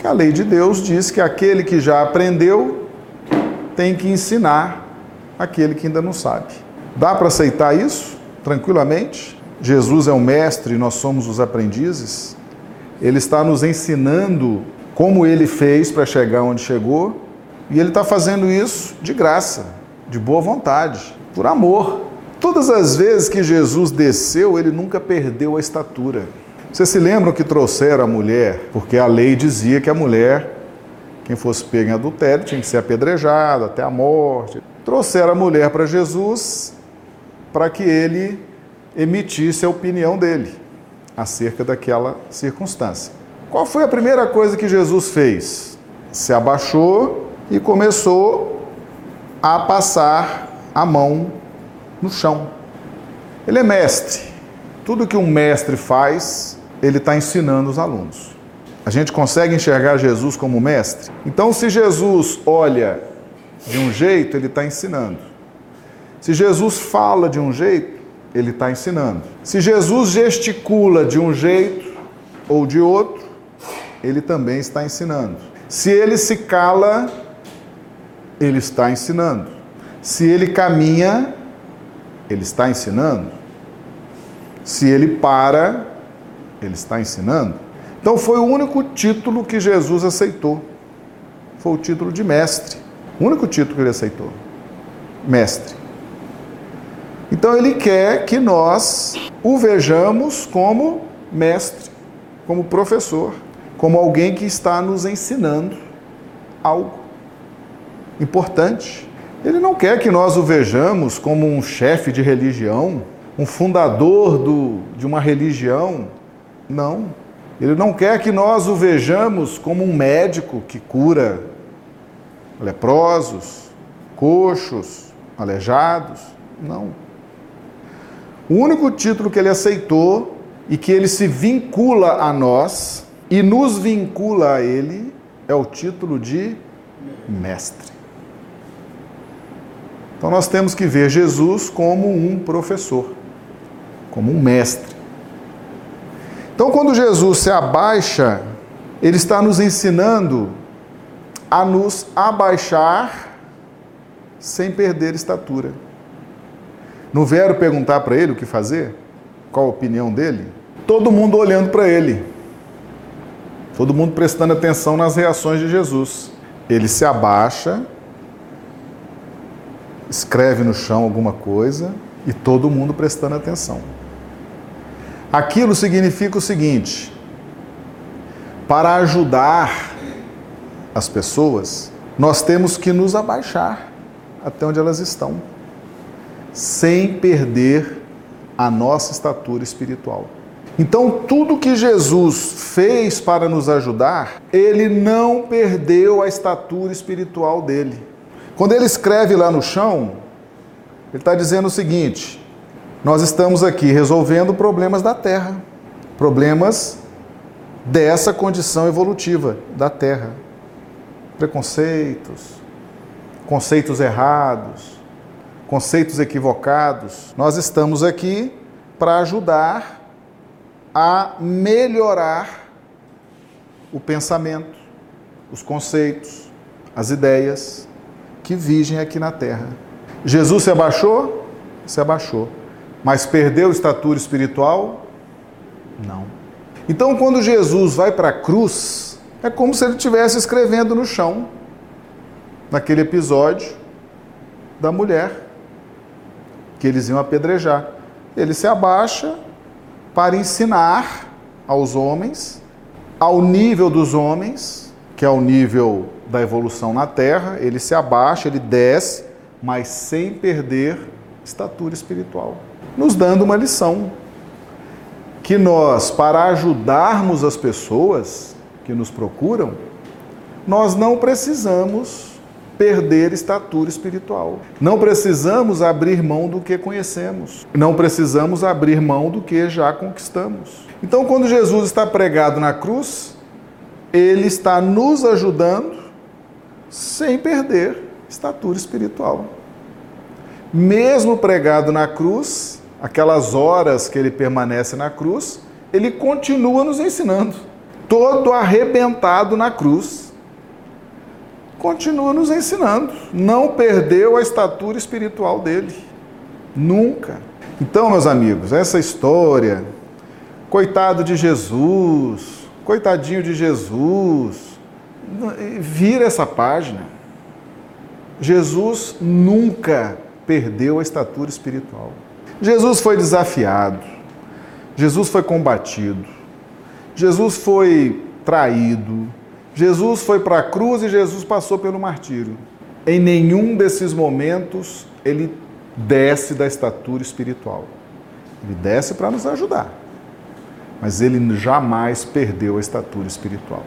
Que a lei de Deus diz que aquele que já aprendeu tem que ensinar aquele que ainda não sabe. Dá para aceitar isso tranquilamente? Jesus é o mestre nós somos os aprendizes. Ele está nos ensinando como ele fez para chegar onde chegou, e ele está fazendo isso de graça, de boa vontade, por amor. Todas as vezes que Jesus desceu, ele nunca perdeu a estatura. Vocês se lembram que trouxeram a mulher? Porque a lei dizia que a mulher, quem fosse pego em adultério, tinha que ser apedrejado até a morte. Trouxeram a mulher para Jesus para que ele emitisse a opinião dele acerca daquela circunstância. Qual foi a primeira coisa que Jesus fez? Se abaixou e começou a passar a mão no chão. Ele é mestre. Tudo que um mestre faz, ele está ensinando os alunos. A gente consegue enxergar Jesus como mestre? Então, se Jesus olha de um jeito, ele está ensinando. Se Jesus fala de um jeito, ele está ensinando. Se Jesus gesticula de um jeito ou de outro, ele também está ensinando. Se ele se cala, ele está ensinando. Se ele caminha, ele está ensinando. Se ele para, ele está ensinando. Então foi o único título que Jesus aceitou. Foi o título de mestre. O único título que ele aceitou. Mestre. Então ele quer que nós o vejamos como mestre, como professor, como alguém que está nos ensinando algo importante. Ele não quer que nós o vejamos como um chefe de religião, um fundador do, de uma religião. Não. Ele não quer que nós o vejamos como um médico que cura leprosos, coxos, aleijados. Não. O único título que ele aceitou e que ele se vincula a nós e nos vincula a ele é o título de mestre. Então nós temos que ver Jesus como um professor, como um mestre. Então quando Jesus se abaixa, ele está nos ensinando a nos abaixar sem perder estatura. Não vieram perguntar para ele o que fazer? Qual a opinião dele? Todo mundo olhando para ele. Todo mundo prestando atenção nas reações de Jesus. Ele se abaixa, escreve no chão alguma coisa e todo mundo prestando atenção. Aquilo significa o seguinte: para ajudar as pessoas, nós temos que nos abaixar até onde elas estão sem perder a nossa estatura espiritual. Então, tudo que Jesus fez para nos ajudar, ele não perdeu a estatura espiritual dele. Quando ele escreve lá no chão, ele está dizendo o seguinte: nós estamos aqui resolvendo problemas da Terra, problemas dessa condição evolutiva da Terra. Preconceitos, conceitos errados, conceitos equivocados. Nós estamos aqui para ajudar a melhorar o pensamento, os conceitos, as ideias que vigem aqui na Terra. Jesus se abaixou? Se abaixou. Mas perdeu estatura espiritual? Não. Então, quando Jesus vai para a cruz, é como se ele estivesse escrevendo no chão, naquele episódio da mulher que eles iam apedrejar. Ele se abaixa para ensinar aos homens, ao nível dos homens, que é o nível da evolução na Terra, ele se abaixa, ele desce, mas sem perder estatura espiritual, nos dando uma lição que nós, para ajudarmos as pessoas que nos procuram, nós não precisamos perder estatura espiritual. Não precisamos abrir mão do que conhecemos. Não precisamos abrir mão do que já conquistamos. Então, quando Jesus está pregado na cruz, ele está nos ajudando sem perder estatura espiritual. Mesmo pregado na cruz, aquelas horas que ele permanece na cruz, ele continua nos ensinando. todo arrebentado na cruz, continua nos ensinando. Não perdeu a estatura espiritual dele. Nunca. Então, meus amigos, essa história, coitado de Jesus, coitadinho de Jesus, vira essa página. Jesus nunca perdeu a estatura espiritual. Jesus foi desafiado, Jesus foi combatido, Jesus foi traído, Jesus foi para a cruz e Jesus passou pelo martírio. Em nenhum desses momentos ele desce da estatura espiritual. Ele desce para nos ajudar, mas ele jamais perdeu a estatura espiritual.